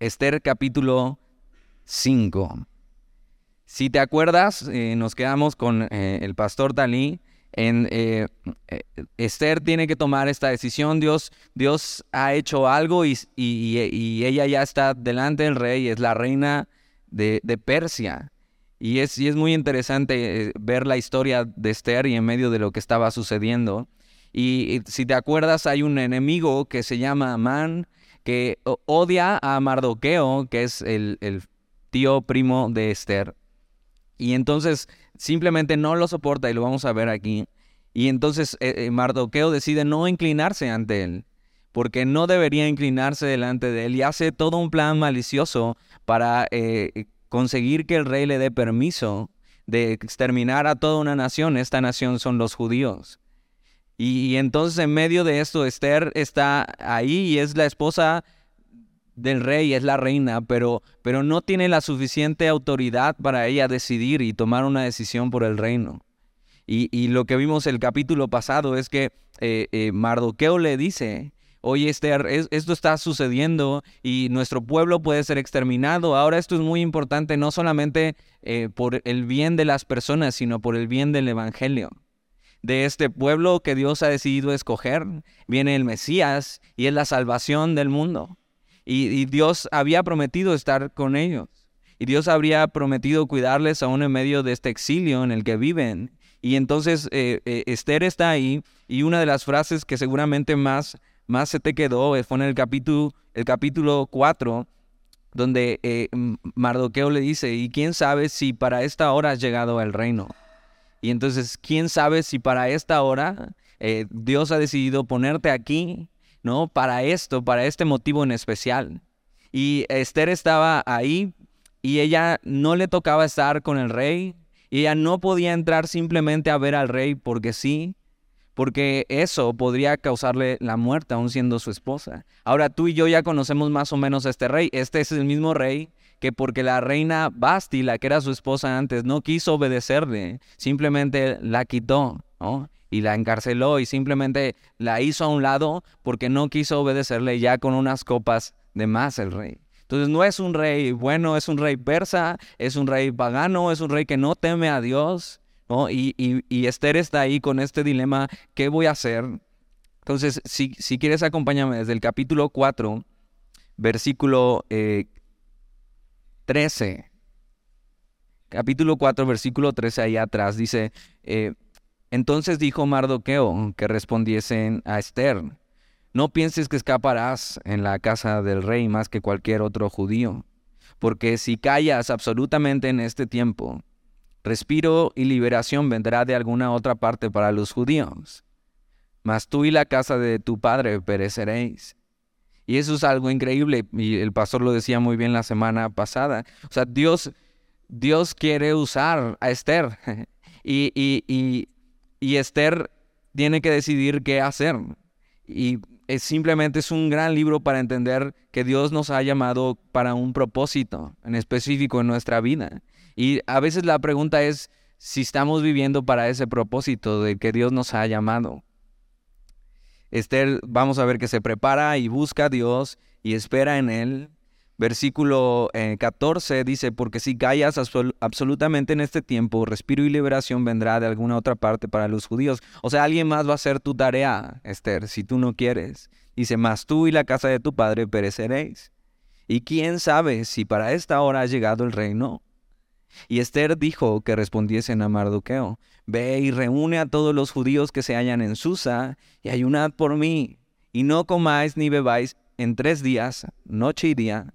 Esther capítulo 5. Si te acuerdas, eh, nos quedamos con eh, el pastor Dalí. En, eh, Esther tiene que tomar esta decisión. Dios, Dios ha hecho algo y, ella ya está delante del rey, es la reina de, Persia. Y es, y es, muy interesante ver la historia de Esther y en medio de lo que estaba sucediendo. Y, si te acuerdas, hay un enemigo que se llama Amán, que odia a Mardoqueo, que es el, tío primo de Esther. Y entonces simplemente no lo soporta y lo vamos a ver aquí. Y entonces eh, eh, Mardoqueo decide no inclinarse ante él, porque no debería inclinarse delante de él y hace todo un plan malicioso para eh, conseguir que el rey le dé permiso de exterminar a toda una nación. Esta nación son los judíos. Y, entonces en medio de esto Esther está ahí y es la esposa del rey, es la reina, pero, pero no tiene la suficiente autoridad para ella decidir y tomar una decisión por el reino. Y, lo que vimos el capítulo pasado es que eh, eh, Mardoqueo le dice, oye Esther, esto está sucediendo y nuestro pueblo puede ser exterminado. Ahora esto es muy importante no solamente eh, por el bien de las personas, sino por el bien del Evangelio de este pueblo que Dios ha decidido escoger. Viene el Mesías y es la salvación del mundo. Y, Dios había prometido estar con ellos. Y Dios habría prometido cuidarles aún en medio de este exilio en el que viven. Y entonces eh, eh, Esther está ahí y una de las frases que seguramente más, más se te quedó fue en el capítulo, el capítulo 4, donde eh, Mardoqueo le dice, ¿y quién sabe si para esta hora has llegado al reino? Y entonces, ¿quién sabe si para esta hora eh, Dios ha decidido ponerte aquí, ¿no? Para esto, para este motivo en especial. Y Esther estaba ahí y ella no le tocaba estar con el rey. Y ella no podía entrar simplemente a ver al rey porque sí, porque eso podría causarle la muerte aún siendo su esposa. Ahora tú y yo ya conocemos más o menos a este rey. Este es el mismo rey que porque la reina Basti, la que era su esposa antes, no quiso obedecerle, simplemente la quitó, Y la encarceló y simplemente la hizo a un lado porque no quiso obedecerle ya con unas copas de más el rey. Entonces no es un rey bueno, es un rey persa, es un rey pagano, es un rey que no teme a Dios, Y, y, Esther está ahí con este dilema, ¿qué voy a hacer? Entonces, si, si quieres acompáñame desde el capítulo 4, versículo eh, 13. Capítulo 4, versículo 13, ahí atrás dice, eh, entonces dijo Mardoqueo que respondiesen a Esther, no pienses que escaparás en la casa del rey más que cualquier otro judío, porque si callas absolutamente en este tiempo, respiro y liberación vendrá de alguna otra parte para los judíos. Mas tú y la casa de tu padre pereceréis. Y eso es algo increíble. Y el pastor lo decía muy bien la semana pasada. O sea, Dios, Dios quiere usar a Esther. y, y, y, Esther tiene que decidir qué hacer. Y es, simplemente es un gran libro para entender que Dios nos ha llamado para un propósito en específico en nuestra vida. Y a veces la pregunta es si estamos viviendo para ese propósito de que Dios nos ha llamado. Esther, vamos a ver que se prepara y busca a Dios y espera en Él. Versículo 14 eh, dice, porque si callas absolutamente en este tiempo, respiro y liberación vendrá de alguna otra parte para los judíos. O sea, alguien más va a hacer tu tarea, Esther, si tú no quieres. Dice, mas tú y la casa de tu padre pereceréis. Y quién sabe si para esta hora ha llegado el reino. Y Esther dijo que respondiesen a Mardoqueo, Ve y reúne a todos los judíos que se hallan en Susa, y ayunad por mí, y no comáis ni bebáis en tres días, noche y día.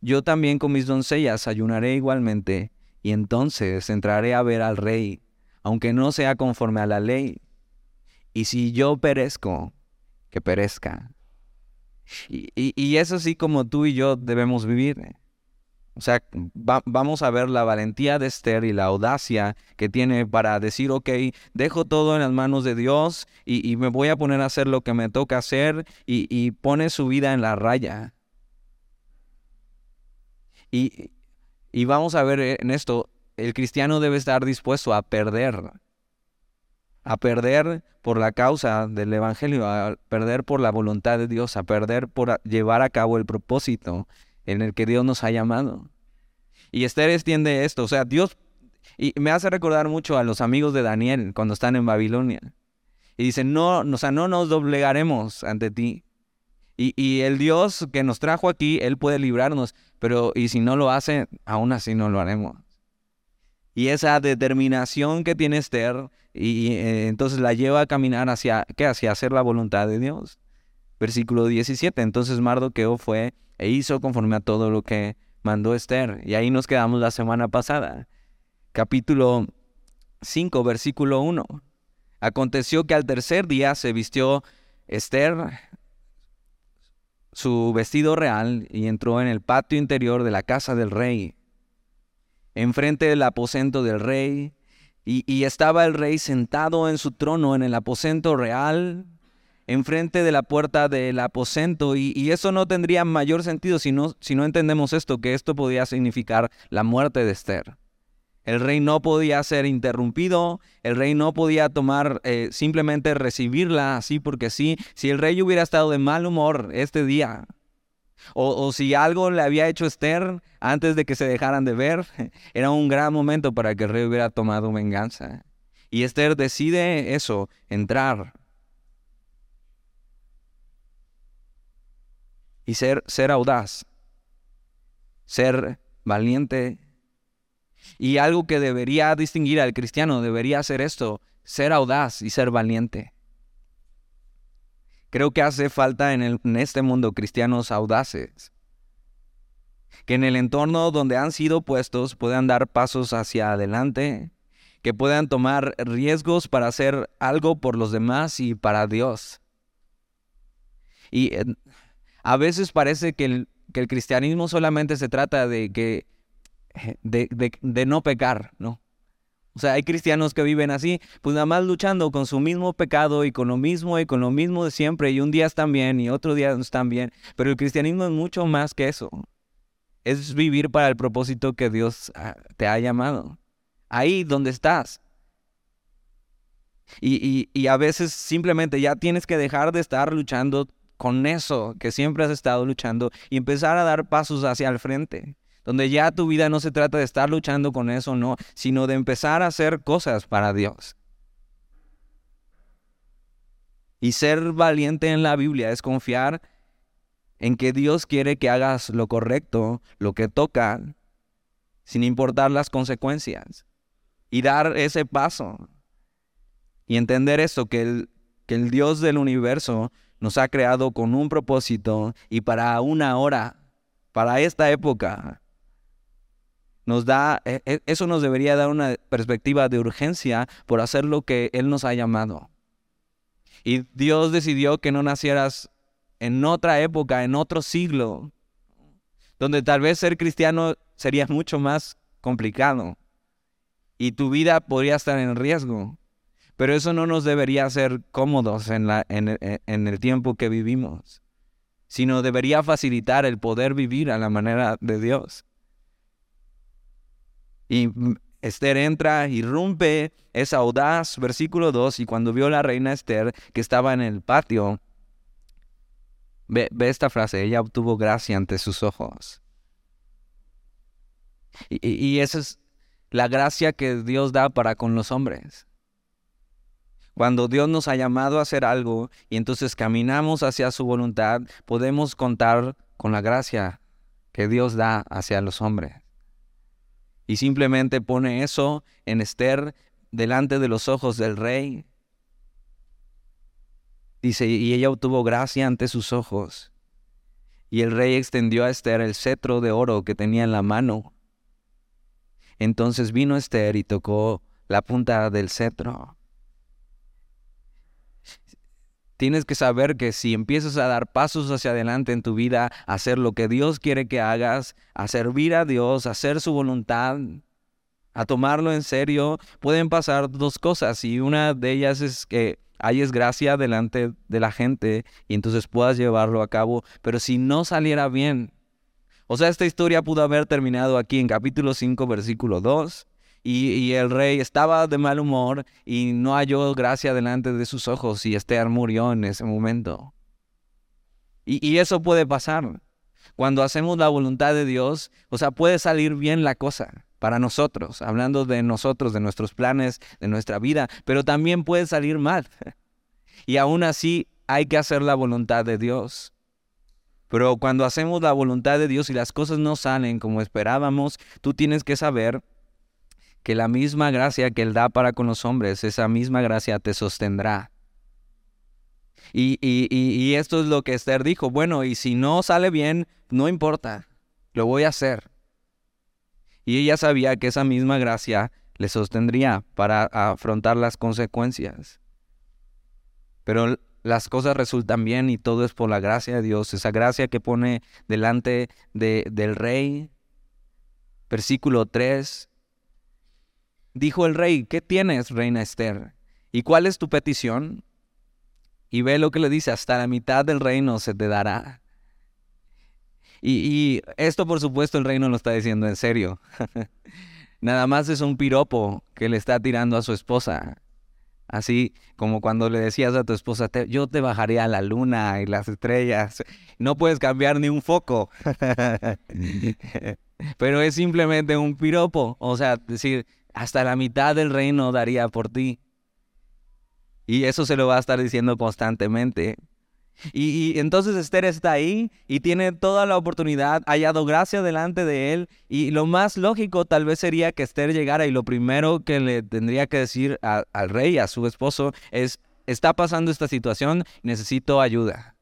Yo también con mis doncellas ayunaré igualmente, y entonces entraré a ver al rey, aunque no sea conforme a la ley. Y si yo perezco, que perezca. Y, y eso sí como tú y yo debemos vivir. O sea, vamos a ver la valentía de Esther y la audacia que tiene para decir, ok, dejo todo en las manos de Dios y, me voy a poner a hacer lo que me toca hacer y, pone su vida en la raya. Y, y vamos a ver en esto, el cristiano debe estar dispuesto a perder, a perder por la causa del Evangelio, a perder por la voluntad de Dios, a perder por llevar a cabo el propósito en el que Dios nos ha llamado. Y Esther extiende esto, o sea, Dios, y me hace recordar mucho a los amigos de Daniel cuando están en Babilonia. Y dicen, no, o sea, no nos doblegaremos ante ti. Y, y, el Dios que nos trajo aquí, Él puede librarnos, pero y si no lo hace, aún así no lo haremos. Y esa determinación que tiene Esther, y, eh, entonces la lleva a caminar hacia, ¿qué? Hacia hacer la voluntad de Dios. Versículo 17, entonces Mardoqueo fue e hizo conforme a todo lo que mandó Esther. Y ahí nos quedamos la semana pasada. Capítulo 5, versículo 1. Aconteció que al tercer día se vistió Esther su vestido real y entró en el patio interior de la casa del rey, enfrente del aposento del rey, y, y, estaba el rey sentado en su trono en el aposento real, enfrente de la puerta del aposento, y, y eso no tendría mayor sentido si no, si no entendemos esto, que esto podía significar la muerte de Esther. El rey no podía ser interrumpido, el rey no podía tomar, eh, simplemente recibirla así porque. Si el rey hubiera estado de mal humor este día, o, si algo le había hecho Esther antes de que se dejaran de ver, era un gran momento para que el rey hubiera tomado venganza. Y Esther decide eso, entrar. Y ser, ser audaz, ser valiente y algo que debería distinguir al cristiano debería ser esto, ser audaz y ser valiente. Creo que hace falta en, este mundo cristianos audaces, que en el entorno donde han sido puestos puedan dar pasos hacia adelante, que puedan tomar riesgos para hacer algo por los demás y para Dios. Y a veces parece que el, cristianismo solamente se trata de que de, no pecar, ¿no? O sea, hay cristianos que viven así, pues nada más luchando con su mismo pecado y con lo mismo y con lo mismo de siempre, y un día están bien y otro día no están bien. Pero el cristianismo es mucho más que eso. Es vivir para el propósito que Dios ah, te ha llamado. Ahí donde estás. Y a veces simplemente ya tienes que dejar de estar luchando con eso que siempre has estado luchando y empezar a dar pasos hacia el frente donde ya tu vida no se trata de estar luchando con eso, no, sino de empezar a hacer cosas para Dios. Y ser valiente en la Biblia es confiar en que Dios quiere que hagas lo correcto, lo que toca, sin importar las consecuencias. Y dar ese paso. Y entender eso, que el, que el Dios del universo nos ha creado con un propósito y para una hora, para esta época, nos da, e, e, eso nos debería dar una perspectiva de urgencia por hacer lo que Él nos ha llamado. Y Dios decidió que no nacieras en otra época, en otro siglo, donde tal vez ser cristiano sería mucho más complicado y tu vida podría estar en riesgo. Pero eso no nos debería hacer cómodos en, la, en, en el tiempo que vivimos, sino debería facilitar el poder vivir a la manera de Dios. Y Esther entra, irrumpe, es audaz, versículo 2, y cuando vio la reina Esther que estaba en el patio, ve, esta frase, ella obtuvo gracia ante sus ojos. Y, y esa es la gracia que Dios da para con los hombres. Cuando Dios nos ha llamado a hacer algo y entonces caminamos hacia su voluntad, podemos contar con la gracia que Dios da hacia los hombres. Y simplemente pone eso en Esther delante de los ojos del rey. Dice, y ella obtuvo gracia ante sus ojos. Y el rey extendió a Esther el cetro de oro que tenía en la mano. Entonces vino Esther y tocó la punta del cetro. Tienes que saber que si empiezas a dar pasos hacia adelante en tu vida, a hacer lo que Dios quiere que hagas, a servir a Dios, a hacer su voluntad, a tomarlo en serio, pueden pasar dos cosas. Y una de ellas es que hayes gracia delante de la gente y entonces puedas llevarlo a cabo, pero si no saliera bien, o sea, esta historia pudo haber terminado aquí en capítulo 5, versículo 2, y, el rey estaba de mal humor y no halló gracia delante de sus ojos y Esther murió en ese momento. Y, y eso puede pasar. cuando hacemos la voluntad de Dios, o sea, puede salir bien la cosa para nosotros, hablando de nosotros, de nuestros planes, de nuestra vida, pero también puede salir mal. Y aún así hay que hacer la voluntad de Dios. Pero cuando hacemos la voluntad de Dios y las cosas no salen como esperábamos, tú tienes que saber que la misma gracia que Él da para con los hombres, esa misma gracia te sostendrá. Y, y, esto es lo que Esther dijo, bueno, y si no sale bien, no importa, lo voy a hacer. Y ella sabía que esa misma gracia le sostendría para afrontar las consecuencias. Pero las cosas resultan bien y todo es por la gracia de Dios, esa gracia que pone delante de, del rey. Versículo 3. Dijo el rey, ¿qué tienes, reina Esther? ¿Y cuál es tu petición? Y ve lo que le dice, hasta la mitad del reino se te dará. Y, esto, por supuesto, el reino lo está diciendo en serio. Nada más es un piropo que le está tirando a su esposa. Así como cuando le decías a tu esposa, yo te bajaré a la luna y las estrellas. No puedes cambiar ni un foco. Pero es simplemente un piropo. O sea, decir, hasta la mitad del reino daría por ti. Y eso se lo va a estar diciendo constantemente. Y, entonces Esther está ahí y tiene toda la oportunidad, ha hallado gracia delante de él. Y lo más lógico tal vez sería que Esther llegara y lo primero que le tendría que decir al rey, a su esposo, es, está pasando esta situación, necesito ayuda.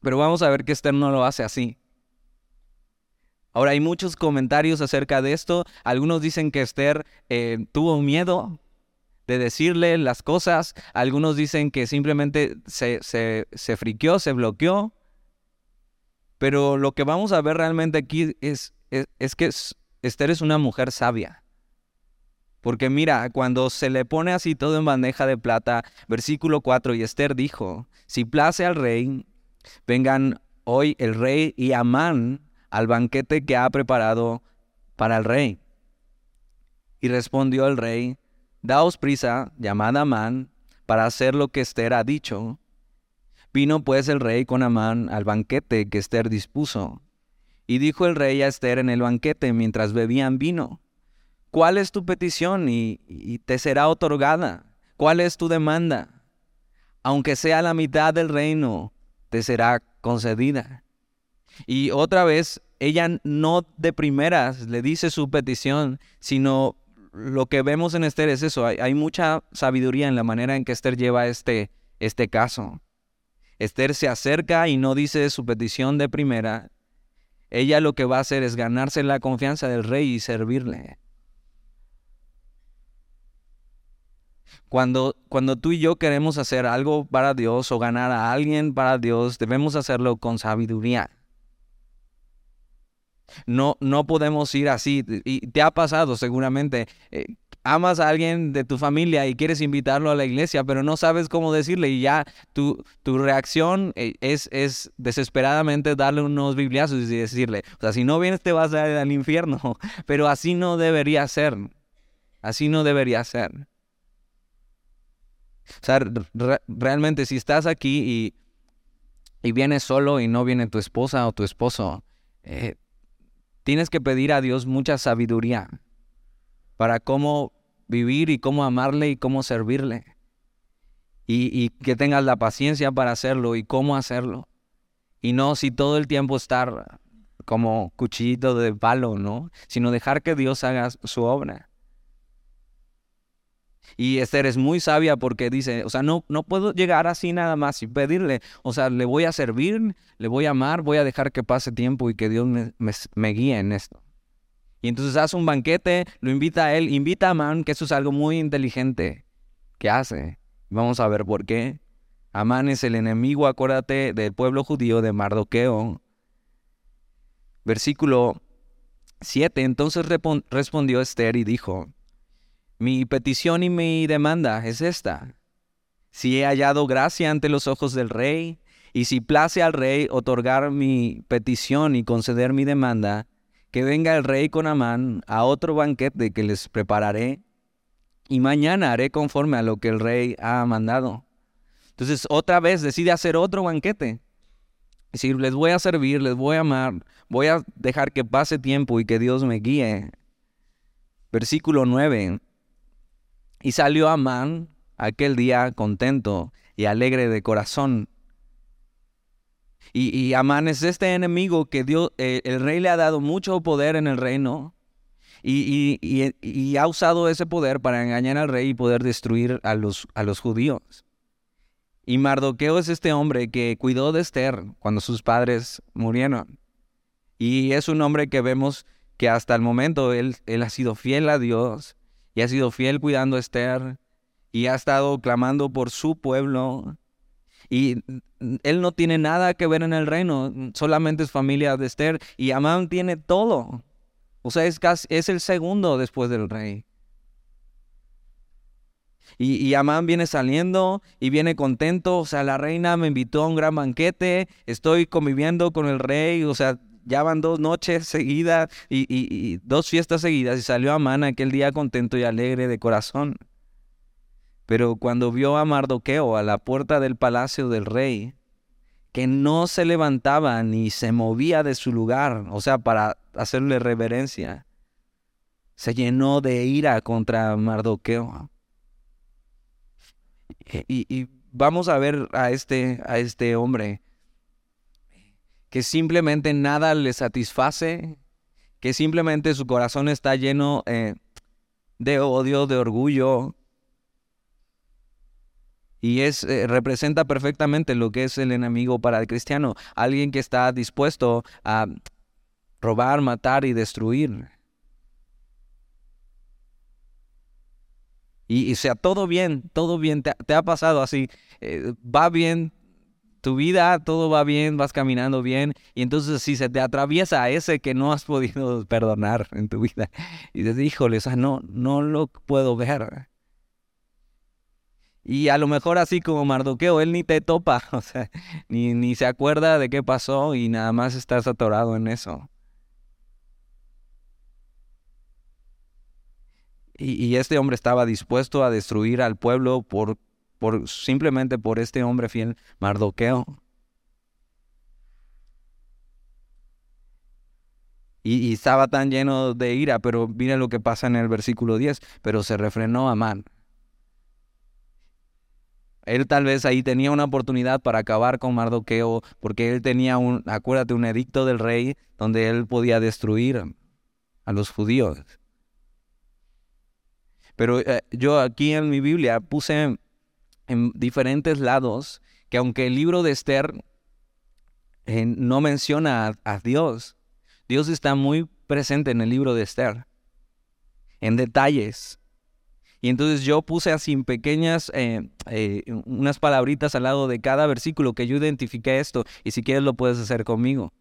Pero vamos a ver que Esther no lo hace así. Ahora hay muchos comentarios acerca de esto. Algunos dicen que Esther eh, tuvo miedo de decirle las cosas. Algunos dicen que simplemente se, se, se friqueó, se bloqueó. Pero lo que vamos a ver realmente aquí es, es, que Esther es una mujer sabia. Porque mira, cuando se le pone así todo en bandeja de plata, versículo 4, y Esther dijo, si place al rey, vengan hoy el rey y Amán al banquete que ha preparado para el rey. Y respondió el rey, Daos prisa, llamad a Amán, para hacer lo que Esther ha dicho. Vino pues el rey con Amán al banquete que Esther dispuso. Y dijo el rey a Esther en el banquete mientras bebían vino, ¿cuál es tu petición y, y te será otorgada? ¿Cuál es tu demanda? Aunque sea la mitad del reino, te será concedida. Y otra vez, ella no de primeras le dice su petición, sino lo que vemos en Esther es eso. Hay, mucha sabiduría en la manera en que Esther lleva este, este caso. Esther se acerca y no dice su petición de primera. Ella lo que va a hacer es ganarse la confianza del rey y servirle. Cuando, cuando tú y yo queremos hacer algo para Dios o ganar a alguien para Dios, debemos hacerlo con sabiduría. No, no podemos ir así. Y te ha pasado seguramente. Eh, amas a alguien de tu familia y quieres invitarlo a la iglesia, pero no sabes cómo decirle y ya tu, tu reacción eh, es, es desesperadamente darle unos bibliazos y decirle, o sea, si no vienes te vas a ir al infierno, pero así no debería ser. Así no debería ser. O sea, realmente si estás aquí y, y vienes solo y no viene tu esposa o tu esposo, eh, tienes que pedir a Dios mucha sabiduría para cómo vivir y cómo amarle y cómo servirle. Y, que tengas la paciencia para hacerlo y cómo hacerlo. Y no si todo el tiempo estar como cuchillito de palo, ¿no? Sino dejar que Dios haga su obra. Y Esther es muy sabia porque dice, o sea, no, no puedo llegar así nada más y pedirle, o sea, le voy a servir, le voy a amar, voy a dejar que pase tiempo y que Dios me, guíe en esto. Y entonces hace un banquete, lo invita a él, invita a Amán, que eso es algo muy inteligente que hace. Vamos a ver por qué. Amán es el enemigo, acuérdate, del pueblo judío de Mardoqueo. Versículo 7. Entonces respondió Esther y dijo, mi petición y mi demanda es esta. Si he hallado gracia ante los ojos del rey, y si place al rey otorgar mi petición y conceder mi demanda, que venga el rey con Amán a otro banquete que les prepararé, y mañana haré conforme a lo que el rey ha mandado. Entonces otra vez decide hacer otro banquete. decir, les voy a servir, les voy a amar, voy a dejar que pase tiempo y que Dios me guíe. Versículo 9. Y salió Amán aquel día contento y alegre de corazón. Y, Amán es este enemigo que Dios, eh, el rey le ha dado mucho poder en el reino y, y, ha usado ese poder para engañar al rey y poder destruir a los, a los judíos. Y Mardoqueo es este hombre que cuidó de Esther cuando sus padres murieron. Y es un hombre que vemos que hasta el momento él, él ha sido fiel a Dios y ha sido fiel cuidando a Esther y ha estado clamando por su pueblo. Y él no tiene nada que ver en el reino, solamente es familia de Esther y Amán tiene todo. O sea, es, es el segundo después del rey. Y, y, Amán viene saliendo y viene contento. O sea, la reina me invitó a un gran banquete. Estoy conviviendo con el rey. O sea, ya van dos noches seguidas y, dos fiestas seguidas. Y salió Amán aquel día contento y alegre de corazón. Pero cuando vio a Mardoqueo a la puerta del palacio del rey, que no se levantaba ni se movía de su lugar, o sea, para hacerle reverencia, se llenó de ira contra Mardoqueo. Y, vamos a ver a este, a este hombre que simplemente nada le satisface, que simplemente su corazón está lleno eh, de odio, de orgullo. Y es, eh, representa perfectamente lo que es el enemigo para el cristiano, alguien que está dispuesto a robar, matar y destruir. Y, sea, todo bien, todo bien, te, ha pasado así, eh, va bien tu vida, todo va bien, vas caminando bien, y entonces si se te atraviesa ese que no has podido perdonar en tu vida, y dices, híjole, o sea, no, no lo puedo ver. Y a lo mejor así como Mardoqueo, él ni te topa, o sea, ni, ni se acuerda de qué pasó y nada más estás atorado en eso. Y, este hombre estaba dispuesto a destruir al pueblo por, simplemente por este hombre fiel, Mardoqueo. Y, estaba tan lleno de ira, pero mira lo que pasa en el versículo 10, pero se refrenó Amán. Él tal vez ahí tenía una oportunidad para acabar con Mardoqueo, porque él tenía un, acuérdate, un edicto del rey donde él podía destruir a los judíos. Pero eh, yo aquí en mi Biblia puse en, diferentes lados que aunque el libro de Esther eh, no menciona a, Dios, Dios está muy presente en el libro de Esther, en detalles. Y entonces yo puse así pequeñas, eh, unas palabritas al lado de cada versículo que yo identifiqué esto, y si quieres lo puedes hacer conmigo.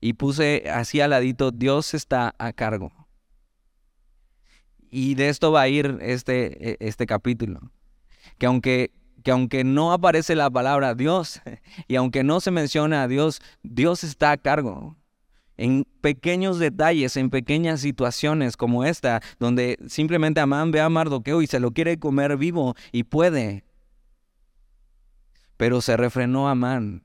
Y puse así al ladito, Dios está a cargo. Y de esto va a ir este, e, este capítulo. Que aunque, que aunque no aparece la palabra Dios y aunque no se menciona a Dios, Dios está a cargo. En pequeños detalles, en pequeñas situaciones como esta, donde simplemente Amán ve a Mardoqueo y se lo quiere comer vivo y puede. Pero se refrenó Amán.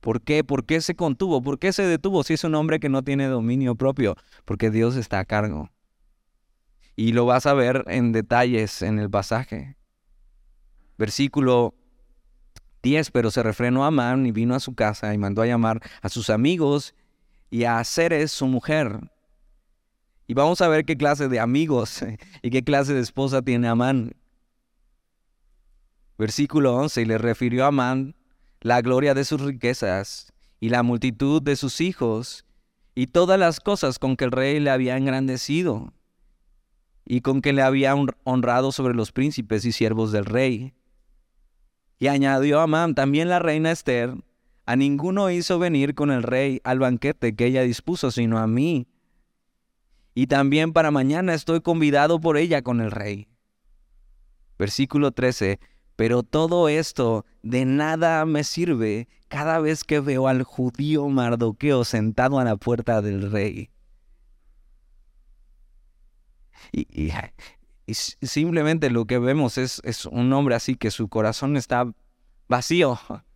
¿Por qué? ¿Por qué se contuvo? ¿Por qué se detuvo si es un hombre que no tiene dominio propio? Porque Dios está a cargo. Y lo vas a ver en detalles en el pasaje. Versículo 10, pero se refrenó Amán y vino a su casa y mandó a llamar a sus amigos y a Ceres su mujer. Y vamos a ver qué clase de amigos y qué clase de esposa tiene Amán. Versículo 11, y le refirió a Amán la gloria de sus riquezas y la multitud de sus hijos y todas las cosas con que el rey le había engrandecido y con que le había honrado sobre los príncipes y siervos del rey. Y añadió Amán también la reina Esther, a ninguno hizo venir con el rey al banquete que ella dispuso, sino a mí. Y también para mañana estoy convidado por ella con el rey. Versículo 13. Pero todo esto de nada me sirve cada vez que veo al judío Mardoqueo sentado a la puerta del rey. Y, simplemente lo que vemos es, es un hombre así que su corazón está vacío.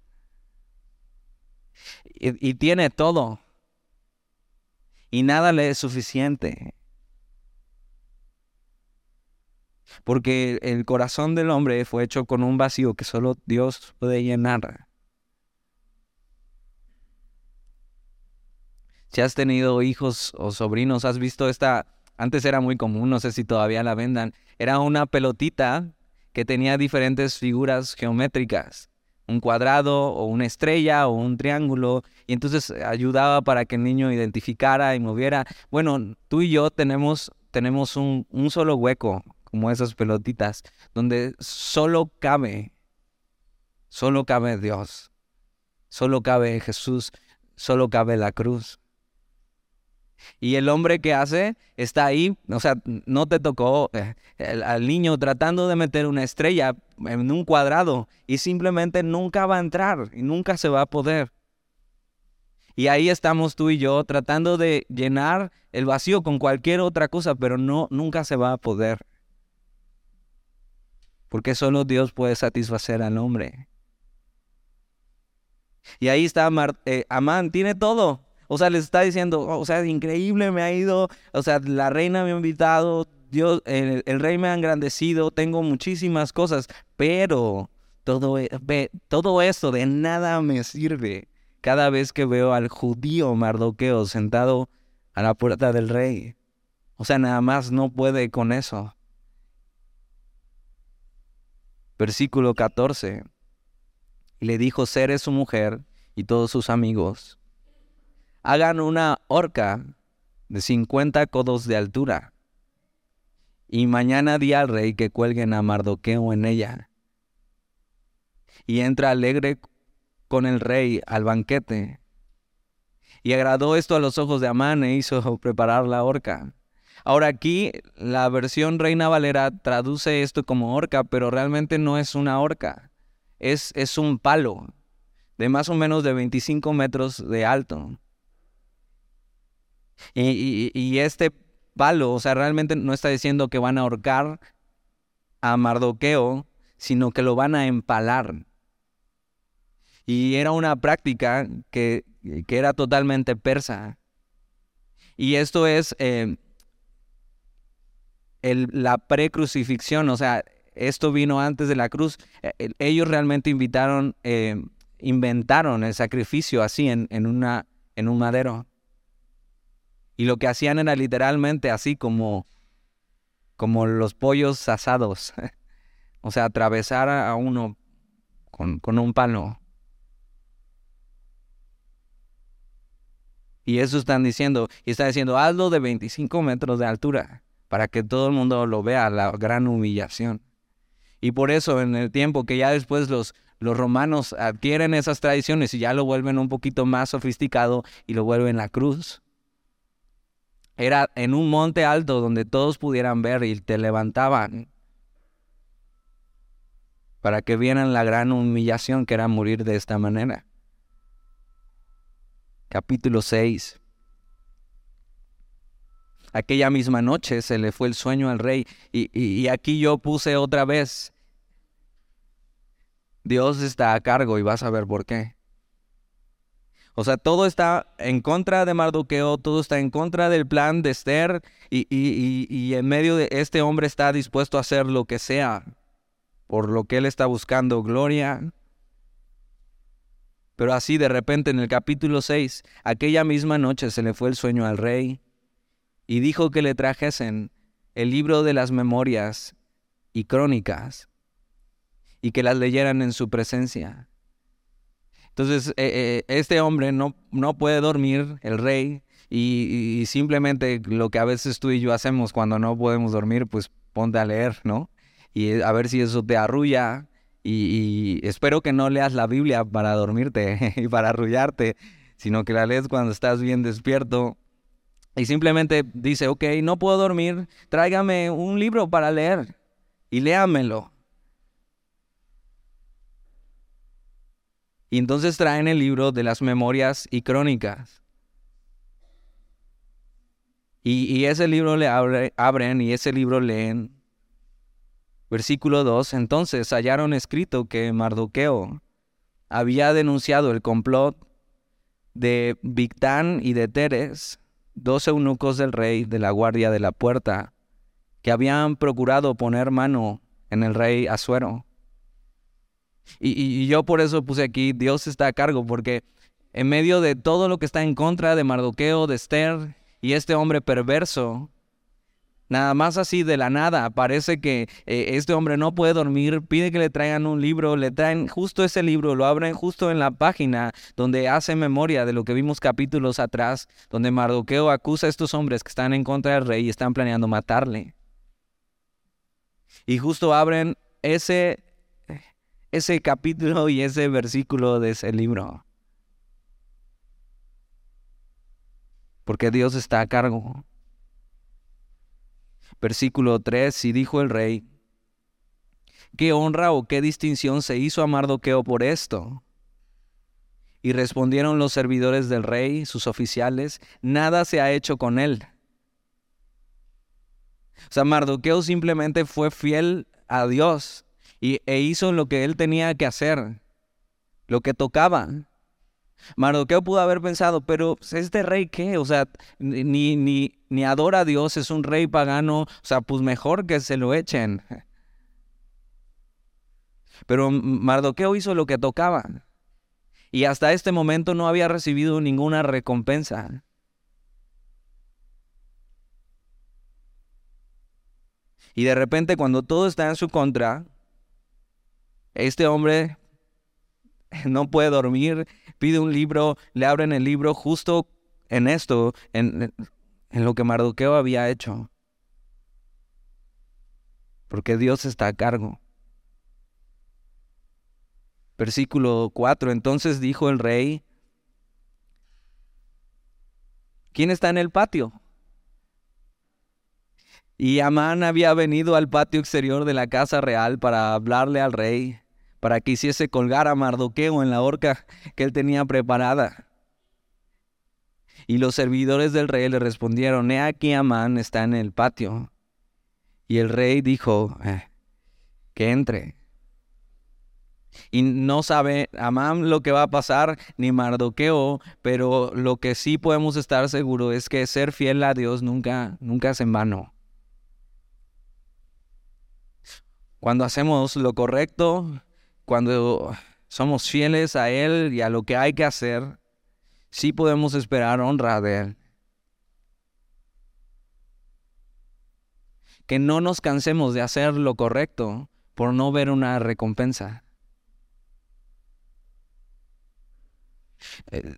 y, tiene todo. Y nada le es suficiente. Porque el corazón del hombre fue hecho con un vacío que solo Dios puede llenar. Si has tenido hijos o sobrinos, has visto esta, antes era muy común, no sé si todavía la vendan, era una pelotita que tenía diferentes figuras geométricas, un cuadrado o una estrella o un triángulo, y entonces ayudaba para que el niño identificara y moviera. Bueno, tú y yo tenemos, tenemos un, un solo hueco, como esas pelotitas, donde solo cabe, solo cabe Dios, solo cabe Jesús, solo cabe la cruz. Y el hombre que hace está ahí, o sea, no te tocó eh, al niño tratando de meter una estrella en un cuadrado y simplemente nunca va a entrar y nunca se va a poder. Y ahí estamos tú y yo tratando de llenar el vacío con cualquier otra cosa, pero no nunca se va a poder. Porque solo Dios puede satisfacer al hombre. Y ahí está eh, Amán, tiene todo, o sea, les está diciendo, o sea, increíble, me ha ido, o sea, la reina me ha invitado, Dios, el, rey me ha engrandecido, tengo muchísimas cosas, pero todo, e, todo esto de nada me sirve cada vez que veo al judío Mardoqueo sentado a la puerta del rey. O sea, nada más no puede con eso. Versículo 14. Y le dijo Ceres su mujer y todos sus amigos, hagan una horca de 50 codos de altura. Y mañana di al rey que cuelguen a Mardoqueo en ella. Y entra alegre con el rey al banquete. Y agradó esto a los ojos de Amán e hizo preparar la horca. Ahora aquí la versión Reina Valera traduce esto como horca, pero realmente no es una horca. Es, es un palo de más o menos de 25 metros de alto. Y, este palo, o sea, realmente no está diciendo que van a ahorcar a Mardoqueo, sino que lo van a empalar. Y era una práctica que, era totalmente persa. Y esto es eh, la precrucifixión, o sea, esto vino antes de la cruz. E, ellos realmente invitaron, eh, inventaron el sacrificio así en, en, una, en un madero. Y lo que hacían era literalmente así como, como los pollos asados. o sea, atravesar a uno con, con un palo. Y eso están diciendo, y está diciendo, hazlo de 25 metros de altura, para que todo el mundo lo vea, la gran humillación. Y por eso en el tiempo que ya después los, los romanos adquieren esas tradiciones y ya lo vuelven un poquito más sofisticado y lo vuelven la cruz. Era en un monte alto donde todos pudieran ver y te levantaban para que vieran la gran humillación que era morir de esta manera. Capítulo 6. Aquella misma noche se le fue el sueño al rey y, y aquí yo puse otra vez, Dios está a cargo y vas a ver por qué. O sea, todo está en contra de Mardoqueo, todo está en contra del plan de Esther y, y, en medio de este hombre está dispuesto a hacer lo que sea por lo que él está buscando gloria. Pero así de repente en el capítulo 6, aquella misma noche se le fue el sueño al rey y dijo que le trajesen el libro de las memorias y crónicas y que las leyeran en su presencia. Entonces, eh, eh, este hombre no, no puede dormir, el rey, y, simplemente lo que a veces tú y yo hacemos cuando no podemos dormir, pues ponte a leer, ¿no? Y a ver si eso te arrulla. Y, espero que no leas la Biblia para dormirte y para arrullarte, sino que la lees cuando estás bien despierto. Y simplemente dice, ok, no puedo dormir, tráigame un libro para leer y léamelo. Y entonces traen el libro de las memorias y crónicas. Y, ese libro le abren y ese libro leen. Versículo 2. Entonces hallaron escrito que Mardoqueo había denunciado el complot de Victán y de Teres, dos eunucos del rey de la guardia de la puerta, que habían procurado poner mano en el rey Asuero. Y, yo por eso puse aquí, Dios está a cargo, porque en medio de todo lo que está en contra de Mardoqueo, de Esther y este hombre perverso, Nada más así de la nada, parece que eh, este hombre no puede dormir, pide que le traigan un libro, le traen justo ese libro, lo abren justo en la página donde hace memoria de lo que vimos capítulos atrás, donde Mardoqueo acusa a estos hombres que están en contra del rey y están planeando matarle. Y justo abren ese, ese capítulo y ese versículo de ese libro. Porque Dios está a cargo. Versículo 3, y dijo el rey, ¿qué honra o qué distinción se hizo a Mardoqueo por esto? Y respondieron los servidores del rey, sus oficiales, nada se ha hecho con él. O sea, Mardoqueo simplemente fue fiel a Dios y, e hizo lo que él tenía que hacer, lo que tocaba. Mardoqueo pudo haber pensado, pero ¿este rey qué? O sea, ni, ni, ni adora a Dios, es un rey pagano, o sea, pues mejor que se lo echen. Pero Mardoqueo hizo lo que tocaba. Y hasta este momento no había recibido ninguna recompensa. Y de repente cuando todo está en su contra, este hombre no puede dormir, pide un libro, le abren el libro justo en esto, en, en lo que Mardoqueo había hecho. Porque Dios está a cargo. Versículo 4. Entonces dijo el rey, ¿quién está en el patio? Y Amán había venido al patio exterior de la casa real para hablarle al rey para que hiciese colgar a Mardoqueo en la horca que él tenía preparada. Y los servidores del rey le respondieron, he aquí Amán está en el patio. Y el rey dijo, eh, que entre. Y no sabe Amán lo que va a pasar, ni Mardoqueo, pero lo que sí podemos estar seguros es que ser fiel a Dios nunca, nunca es en vano. Cuando hacemos lo correcto, cuando somos fieles a Él y a lo que hay que hacer, sí podemos esperar honra de Él. Que no nos cansemos de hacer lo correcto por no ver una recompensa. Eh,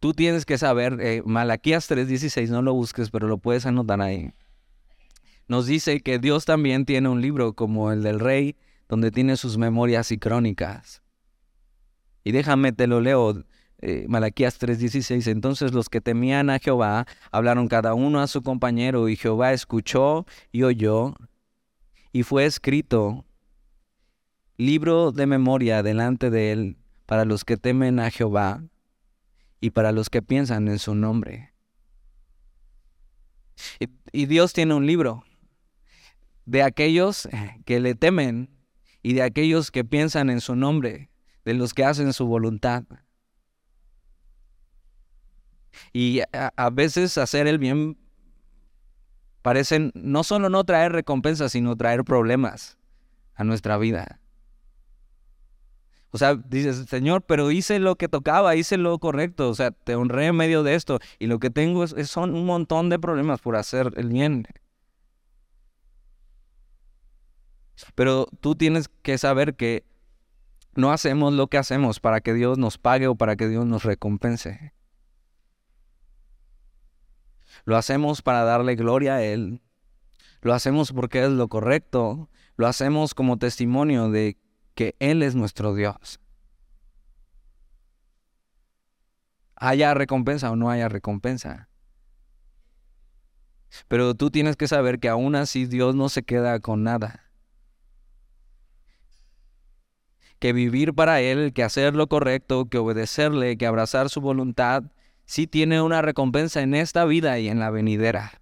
tú tienes que saber, eh, Malaquías 3:16, no lo busques, pero lo puedes anotar ahí. Nos dice que Dios también tiene un libro como el del rey donde tiene sus memorias y crónicas. Y déjame, te lo leo, eh, Malaquías 3:16. Entonces los que temían a Jehová hablaron cada uno a su compañero, y Jehová escuchó y oyó, y fue escrito libro de memoria delante de él para los que temen a Jehová y para los que piensan en su nombre. y Dios tiene un libro de aquellos que le temen y de aquellos que piensan en su nombre, de los que hacen su voluntad. Y a, veces hacer el bien parece no solo no traer recompensas, sino traer problemas a nuestra vida. O sea, dices, Señor, pero hice lo que tocaba, hice lo correcto, o sea, te honré en medio de esto y lo que tengo es, son un montón de problemas por hacer el bien. Pero tú tienes que saber que no hacemos lo que hacemos para que Dios nos pague o para que Dios nos recompense. Lo hacemos para darle gloria a Él. Lo hacemos porque es lo correcto. Lo hacemos como testimonio de que Él es nuestro Dios. Haya recompensa o no haya recompensa. Pero tú tienes que saber que aún así Dios no se queda con nada. Que vivir para Él, que hacer lo correcto, que obedecerle, que abrazar su voluntad, sí tiene una recompensa en esta vida y en la venidera.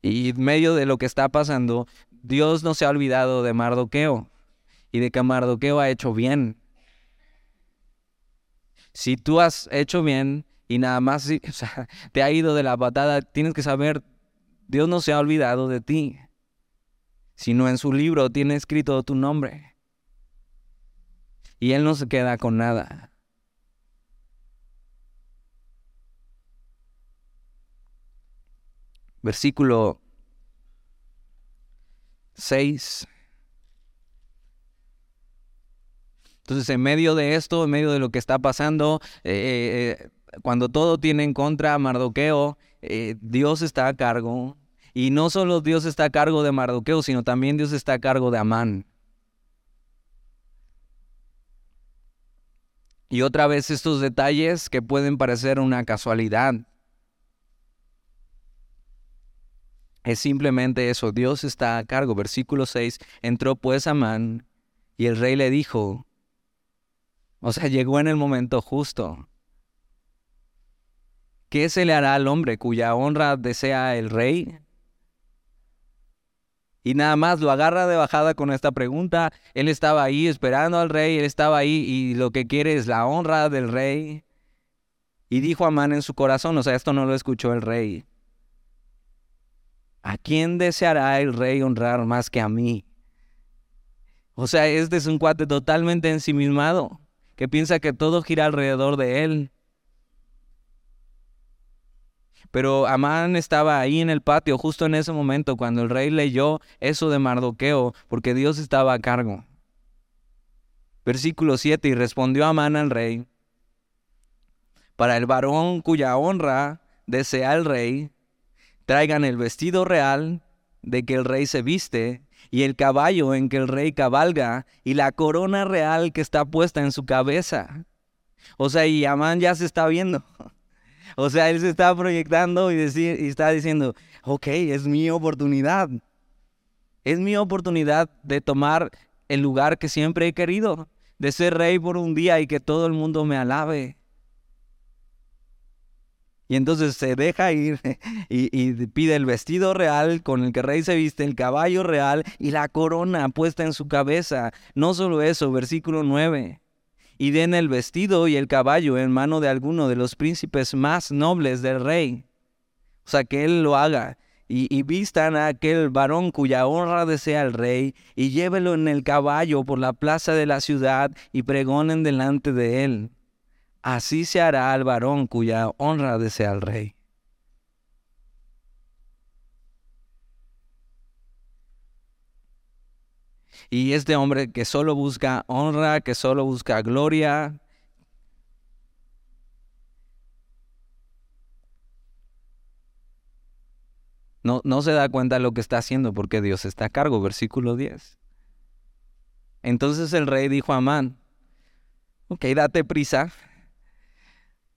Y en medio de lo que está pasando, Dios no se ha olvidado de Mardoqueo. y de que Mardoqueo ha hecho bien. Si tú has hecho bien y nada más te ha ido de la patada, tienes que saber, Dios no se ha olvidado de ti, sino en su libro tiene escrito tu nombre. Y Él no se queda con nada. Versículo 6. Entonces, en medio de esto, en medio de lo que está pasando, eh, eh, cuando todo tiene en contra a Mardoqueo, eh, Dios está a cargo. Y no solo Dios está a cargo de Mardoqueo, sino también Dios está a cargo de Amán. Y otra vez estos detalles que pueden parecer una casualidad. Es simplemente eso, Dios está a cargo. Versículo 6, entró pues Amán y el rey le dijo, o sea, llegó en el momento justo. ¿Qué se le hará al hombre cuya honra desea el rey? Y nada más lo agarra de bajada con esta pregunta. Él estaba ahí esperando al rey, él estaba ahí y lo que quiere es la honra del rey. Y dijo Amán en su corazón, o sea, esto no lo escuchó el rey. ¿A quién deseará el rey honrar más que a mí? O sea, este es un cuate totalmente ensimismado que piensa que todo gira alrededor de él. Pero Amán estaba ahí en el patio justo en ese momento cuando el rey leyó eso de Mardoqueo, porque Dios estaba a cargo. Versículo 7, y respondió Amán al rey, para el varón cuya honra desea el rey, traigan el vestido real de que el rey se viste y el caballo en que el rey cabalga y la corona real que está puesta en su cabeza. O sea, y Amán ya se está viendo. O sea, él se está proyectando y, decir, y está diciendo, ok, es mi oportunidad. Es mi oportunidad de tomar el lugar que siempre he querido, de ser rey por un día y que todo el mundo me alabe. Y entonces se deja ir y, pide el vestido real con el que rey se viste, el caballo real y la corona puesta en su cabeza. No solo eso, versículo 9. Y den el vestido y el caballo en mano de alguno de los príncipes más nobles del rey. O sea, que él lo haga. Y, vistan a aquel varón cuya honra desea el rey, y llévelo en el caballo por la plaza de la ciudad, y pregonen delante de él así se hará al varón cuya honra desea el rey. Y este hombre que solo busca honra, que solo busca gloria, no, no se da cuenta de lo que está haciendo porque Dios está a cargo, versículo 10. Entonces el rey dijo a Amán, ok, date prisa,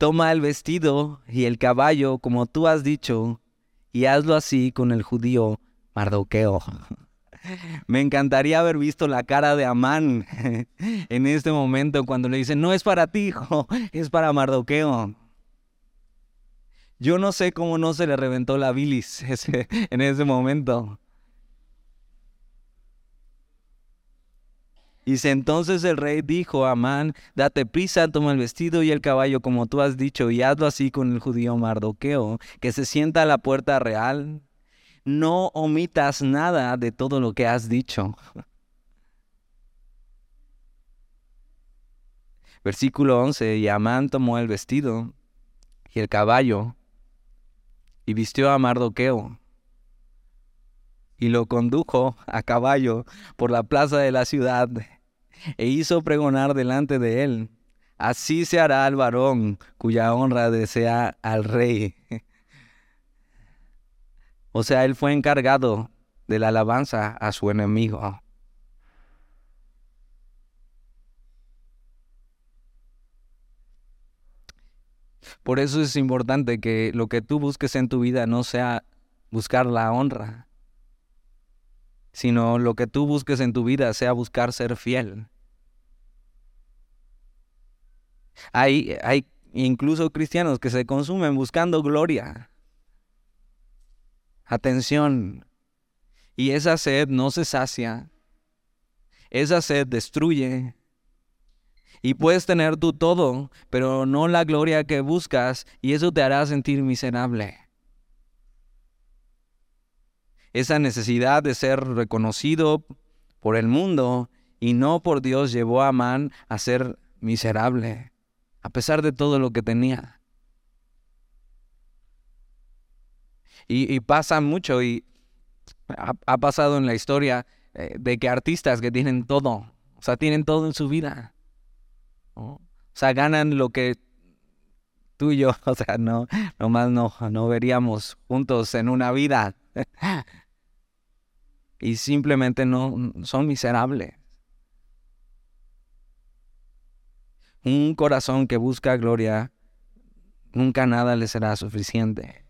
Toma el vestido y el caballo, como tú has dicho, y hazlo así con el judío Mardoqueo. Me encantaría haber visto la cara de Amán en este momento cuando le dicen, no es para ti, hijo, es para Mardoqueo. Yo no sé cómo no se le reventó la bilis en ese momento. Y entonces el rey dijo a Amán, date prisa, toma el vestido y el caballo como tú has dicho, y hazlo así con el judío Mardoqueo, que se sienta a la puerta real. No omitas nada de todo lo que has dicho. Versículo 11, y Amán tomó el vestido y el caballo, y vistió a Mardoqueo, y lo condujo a caballo por la plaza de la ciudad e hizo pregonar delante de él, así se hará al varón cuya honra desea al rey. O sea, él fue encargado de la alabanza a su enemigo. Por eso es importante que lo que tú busques en tu vida no sea buscar la honra, sino lo que tú busques en tu vida sea buscar ser fiel. Hay, hay incluso cristianos que se consumen buscando gloria, atención, y esa sed no se sacia. esa sed destruye. Y puedes tener tú todo, pero no la gloria que buscas, y eso te hará sentir miserable. Esa necesidad de ser reconocido por el mundo y no por Dios llevó a Amán a ser miserable, a pesar de todo lo que tenía. Y, pasa mucho y ha, pasado en la historia eh, de que artistas que tienen todo, o sea, tienen todo en su vida. O sea, ganan lo que tú y yo, o sea, no, nomás no, no veríamos juntos en una vida. y simplemente no son miserables. Un corazón que busca gloria, nunca nada le será suficiente.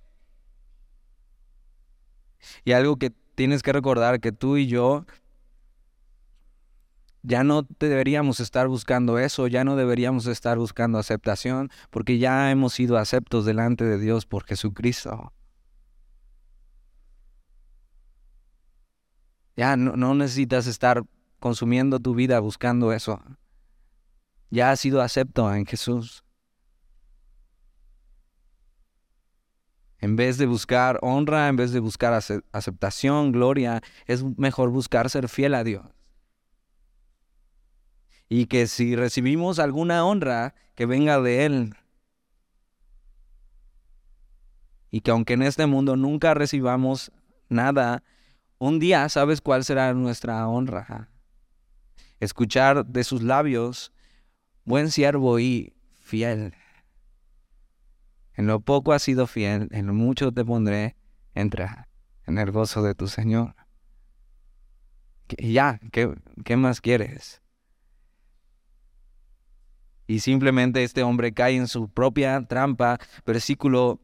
Y algo que tienes que recordar que tú y yo ya no deberíamos estar buscando eso, ya no deberíamos estar buscando aceptación, porque ya hemos sido aceptos delante de Dios por Jesucristo. Ya no, no necesitas estar consumiendo tu vida buscando eso ya ha sido acepto en Jesús. En vez de buscar honra, en vez de buscar aceptación, gloria, es mejor buscar ser fiel a Dios. Y que si recibimos alguna honra, que venga de Él. Y que aunque en este mundo nunca recibamos nada, un día sabes cuál será nuestra honra. Escuchar de sus labios buen siervo y fiel. En lo poco has sido fiel, en lo mucho te pondré, entra en el gozo de tu Señor. Y ya, ¿qué, ¿qué, más quieres? Y simplemente este hombre cae en su propia trampa. Versículo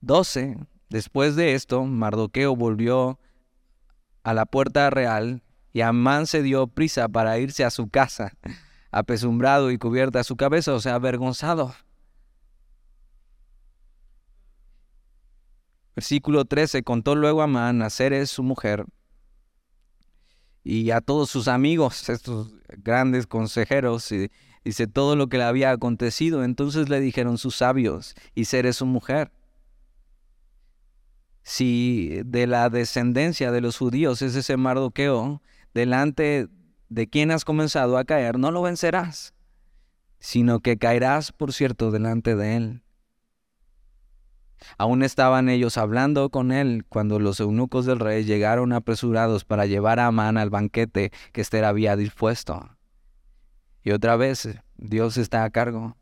12. Eh, Después de esto, Mardoqueo volvió a la puerta real y Amán se dio prisa para irse a su casa, apesumbrado y cubierta su cabeza, o sea, avergonzado. Versículo 13, contó luego Amán a Ceres su mujer y a todos sus amigos, estos grandes consejeros, y dice todo lo que le había acontecido. Entonces le dijeron sus sabios y Ceres su mujer si de la descendencia de los judíos es ese Mardoqueo, delante de quien has comenzado a caer, no lo vencerás, sino que caerás, por cierto, delante de él. Aún estaban ellos hablando con él cuando los eunucos del rey llegaron apresurados para llevar a Amán al banquete que Esther había dispuesto. Y otra vez, Dios está a cargo.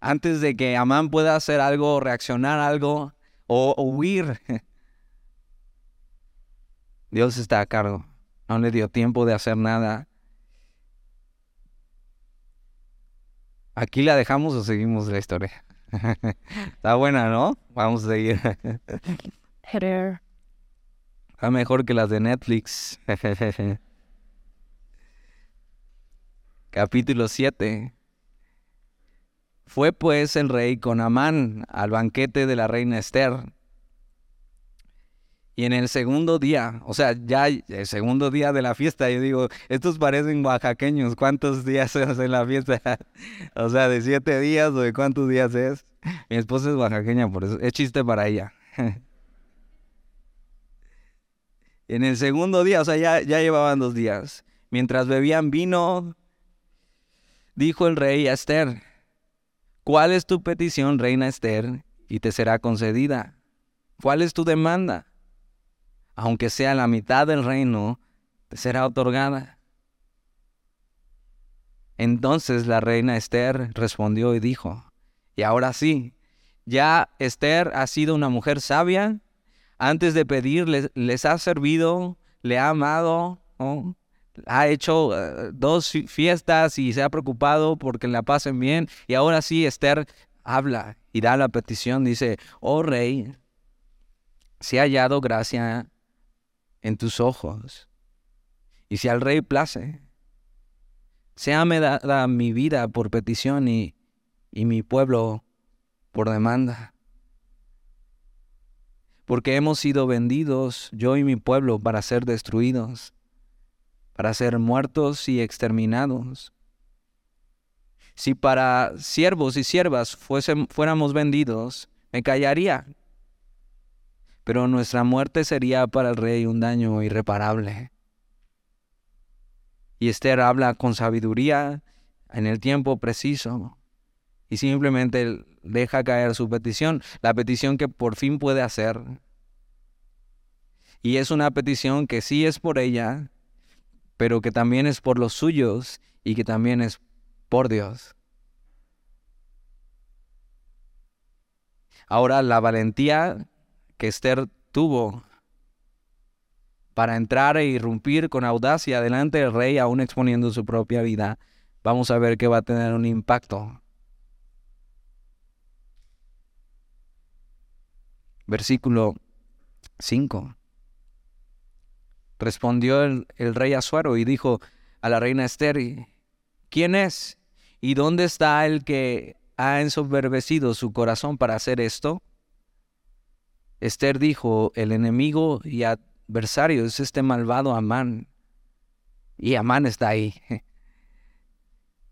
Antes de que Amán pueda hacer algo, reaccionar algo o huir, Dios está a cargo. No le dio tiempo de hacer nada. ¿Aquí la dejamos o seguimos la historia? Está buena, ¿no? Vamos a seguir. Está mejor que las de Netflix. Capítulo 7. Fue pues el rey con Amán al banquete de la reina Esther y en el segundo día, o sea, ya el segundo día de la fiesta, yo digo, estos parecen oaxaqueños, ¿cuántos días se hace la fiesta? o sea, de siete días o de cuántos días es. Mi esposa es oaxaqueña, por eso es chiste para ella. en el segundo día, o sea, ya, ya llevaban dos días. Mientras bebían vino, dijo el rey a Esther, ¿cuál es tu petición, reina Esther? Y te será concedida. ¿Cuál es tu demanda? Aunque sea la mitad del reino, te será otorgada. Entonces la reina Esther respondió y dijo, y ahora sí, ya Esther ha sido una mujer sabia, antes de pedir les, ha servido, le ha amado, ha hecho eh, dos fiestas y se ha preocupado porque la pasen bien, y ahora sí Esther habla y da la petición, dice, oh rey, si ha hallado gracia en tus ojos. Y si al rey place, me dada mi vida por petición y, y mi pueblo por demanda. porque hemos sido vendidos, yo y mi pueblo, para ser destruidos, para ser muertos y exterminados. Si para siervos y siervas fuéramos vendidos, me callaría. Pero nuestra muerte sería para el rey un daño irreparable. Y Esther habla con sabiduría en el tiempo preciso y simplemente deja caer su petición, la petición que por fin puede hacer. Y es una petición que sí es por ella, pero que también es por los suyos y que también es por Dios. Ahora la valentía que Esther tuvo para entrar e irrumpir con audacia delante del rey, aún exponiendo su propia vida, vamos a ver que va a tener un impacto. Versículo 5. Respondió el, rey Azuero y dijo a la reina Esther, ¿quién es? ¿Y dónde está el que ha ensoberbecido su corazón para hacer esto? Esther dijo, el enemigo y adversario es este malvado Amán. Y Amán está ahí.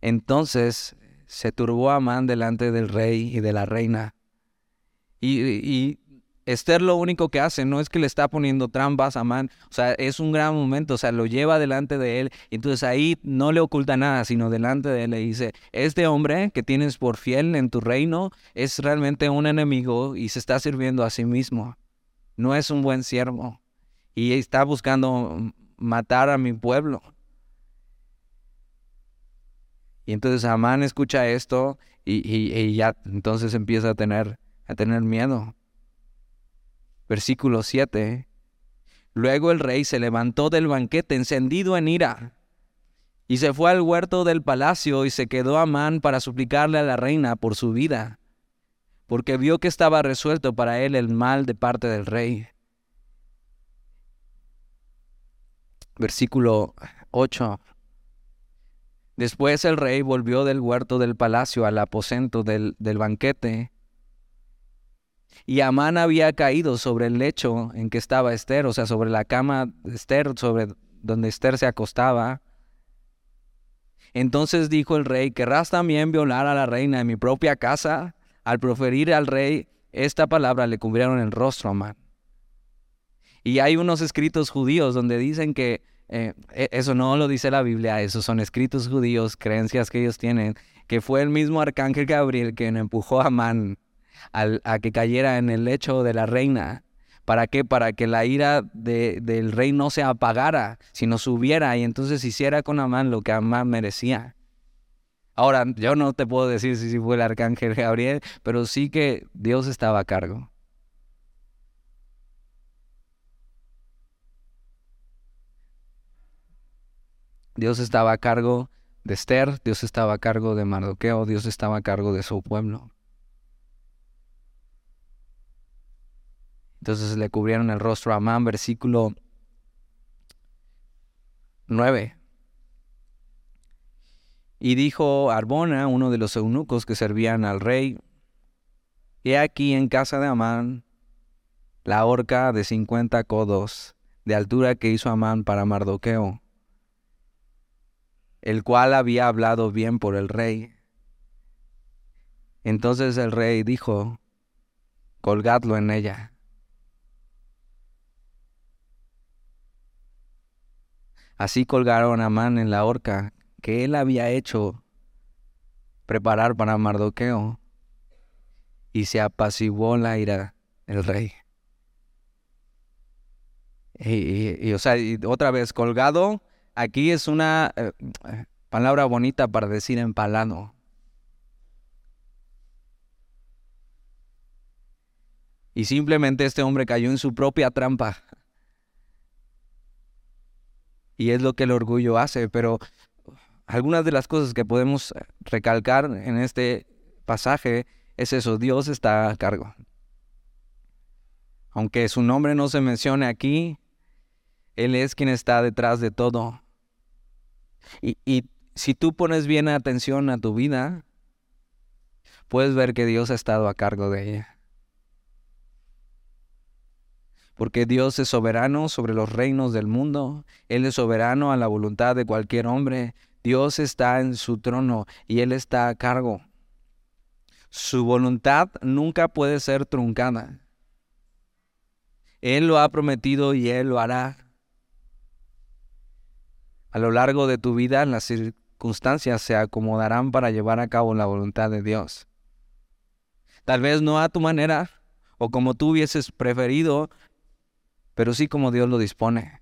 Entonces se turbó Amán delante del rey y de la reina. Y, y Esther lo único que hace no es que le está poniendo trampas a Amán, o sea, es un gran momento, o sea, lo lleva delante de él, y entonces ahí no le oculta nada, sino delante de él le dice, este hombre que tienes por fiel en tu reino es realmente un enemigo y se está sirviendo a sí mismo, no es un buen siervo, y está buscando matar a mi pueblo. Y entonces Amán escucha esto y, y ya entonces empieza a tener, a tener miedo. Versículo 7. Luego el rey se levantó del banquete encendido en ira y se fue al huerto del palacio y se quedó a man para suplicarle a la reina por su vida, porque vio que estaba resuelto para él el mal de parte del rey. Versículo 8. Después el rey volvió del huerto del palacio al aposento del, del banquete y Amán había caído sobre el lecho en que estaba Esther, o sea, sobre la cama de Esther, sobre donde Esther se acostaba. Entonces dijo el rey, ¿querrás también violar a la reina en mi propia casa? Al proferir al rey esta palabra le cubrieron el rostro a Amán. Y hay unos escritos judíos donde dicen que eh, e, eso no lo dice la Biblia, esos son escritos judíos, creencias que ellos tienen, que fue el mismo arcángel Gabriel quien empujó a Amán a que cayera en el lecho de la reina. ¿Para qué? Para que la ira del rey no se apagara, sino subiera y entonces hiciera con Amán lo que Amán merecía. Ahora, yo no te puedo decir si fue el arcángel Gabriel, pero sí que Dios estaba a cargo. Dios estaba a cargo de Esther, Dios estaba a cargo de Mardoqueo, Dios estaba a cargo de su pueblo. Entonces le cubrieron el rostro a Amán, versículo 9. Y dijo Arbona, uno de los eunucos que servían al rey, He aquí en casa de Amán la horca de cincuenta codos de altura que hizo Amán para Mardoqueo, el cual había hablado bien por el rey. Entonces el rey dijo, colgadlo en ella. Así colgaron a Amán en la horca que él había hecho preparar para Mardoqueo, y se apaciguó la ira del rey. Y, o sea, otra vez, colgado, aquí es una eh, palabra bonita para decir empalado. Y simplemente este hombre cayó en su propia trampa y es lo que el orgullo hace, pero algunas de las cosas que podemos eh, recalcar en este pasaje es eso, Dios está a cargo. Aunque su nombre no se mencione aquí, Él es quien está detrás de todo. Y, y si tú pones bien atención a tu vida, puedes ver que Dios ha estado a cargo de ella. Porque Dios es soberano sobre los reinos del mundo, Él es soberano a la voluntad de cualquier hombre, Dios está en su trono y Él está a cargo. Su voluntad nunca puede ser truncada. Él lo ha prometido y Él lo hará. A lo largo de tu vida las circunstancias se acomodarán para llevar a cabo la voluntad de Dios. Tal vez no a tu manera o como tú hubieses preferido, pero sí como Dios lo dispone.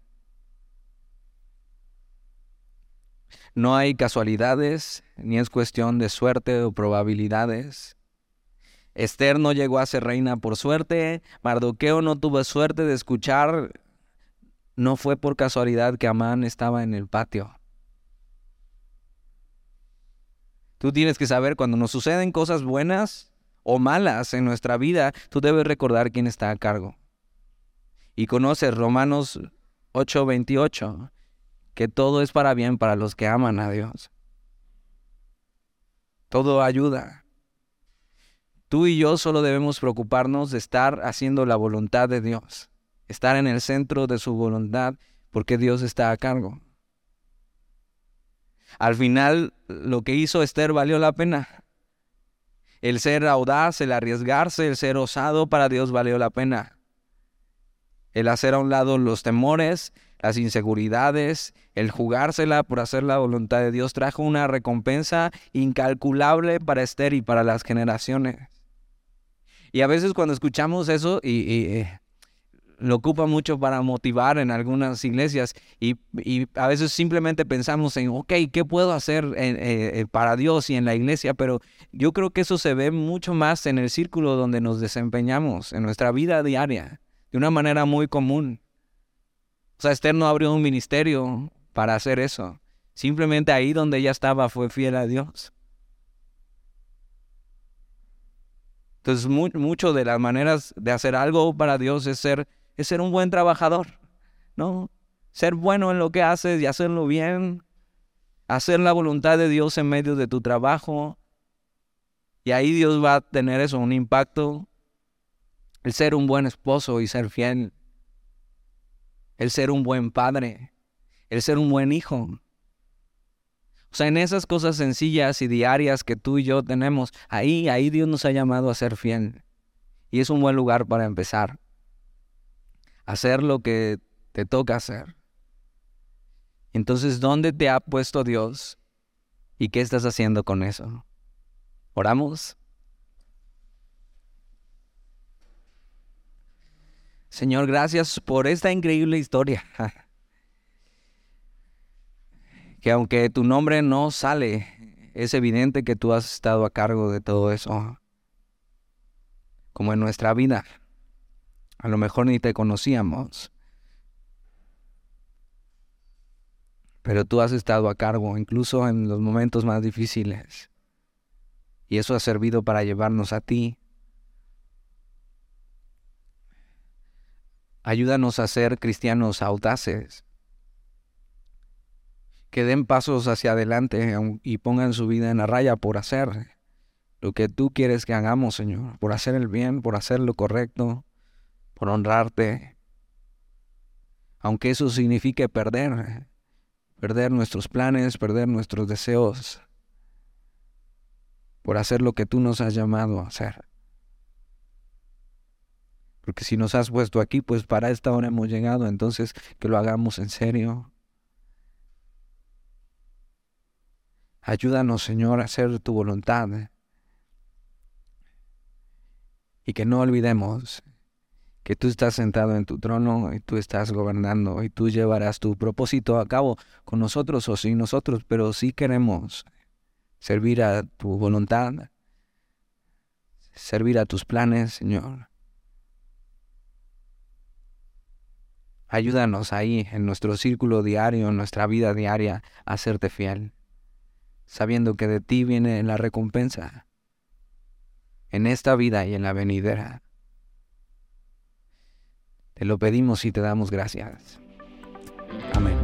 No hay casualidades, ni es cuestión de suerte o probabilidades. Esther no llegó a ser reina por suerte, Mardoqueo no tuvo suerte de escuchar, no fue por casualidad que Amán estaba en el patio. Tú tienes que saber cuando nos suceden cosas buenas o malas en nuestra vida, tú debes recordar quién está a cargo y conoces Romanos 8:28, que todo es para bien para los que aman a Dios. Todo ayuda. Tú y yo solo debemos preocuparnos de estar haciendo la voluntad de Dios, estar en el centro de su voluntad, porque Dios está a cargo. Al final, lo que hizo Esther valió la pena. El ser audaz, el arriesgarse, el ser osado para Dios valió la pena el hacer a un lado los temores, las inseguridades, el jugársela por hacer la voluntad de Dios trajo una recompensa incalculable para Esther y para las generaciones. Y a veces cuando escuchamos eso y, eh, lo ocupa mucho para motivar en algunas iglesias y, a veces simplemente pensamos en, ok, ¿qué puedo hacer eh, eh, para Dios y en la iglesia? Pero yo creo que eso se ve mucho más en el círculo donde nos desempeñamos, en nuestra vida diaria de una manera muy común. O sea, Esther no abrió un ministerio para hacer eso. Simplemente ahí donde ella estaba fue fiel a Dios. Entonces, mucho de las maneras de hacer algo para Dios es ser, es ser un buen trabajador, ¿no? Ser bueno en lo que haces y hacerlo bien. Hacer la voluntad de Dios en medio de tu trabajo. Y ahí Dios va a tener eso, un impacto el ser un buen esposo y ser fiel, el ser un buen padre, el ser un buen hijo. O sea, en esas cosas sencillas y diarias que tú y yo tenemos, ahí, ahí Dios nos ha llamado a ser fiel. Y es un buen lugar para empezar. Hacer lo que te toca hacer. Entonces, ¿dónde te ha puesto Dios? ¿Y qué estás haciendo con eso? ¿Oramos? Señor, gracias por esta increíble historia. Que aunque tu nombre no sale, es evidente que tú has estado a cargo de todo eso. Como en nuestra vida. A lo mejor ni te conocíamos. Pero tú has estado a cargo, incluso en los momentos más difíciles. Y eso ha servido para llevarnos a ti Ayúdanos a ser cristianos audaces, que den pasos hacia adelante y pongan su vida en la raya por hacer lo que tú quieres que hagamos, Señor, por hacer el bien, por hacer lo correcto, por honrarte, aunque eso signifique perder, perder nuestros planes, perder nuestros deseos, por hacer lo que tú nos has llamado a hacer. Porque si nos has puesto aquí, pues para esta hora hemos llegado, entonces que lo hagamos en serio. Ayúdanos, Señor, a hacer tu voluntad. Y que no olvidemos que tú estás sentado en tu trono y tú estás gobernando y tú llevarás tu propósito a cabo con nosotros o sin nosotros, pero sí queremos servir a tu voluntad, servir a tus planes, Señor. Ayúdanos ahí, en nuestro círculo diario, en nuestra vida diaria, a serte fiel, sabiendo que de ti viene la recompensa, en esta vida y en la venidera. Te lo pedimos y te damos gracias. Amén.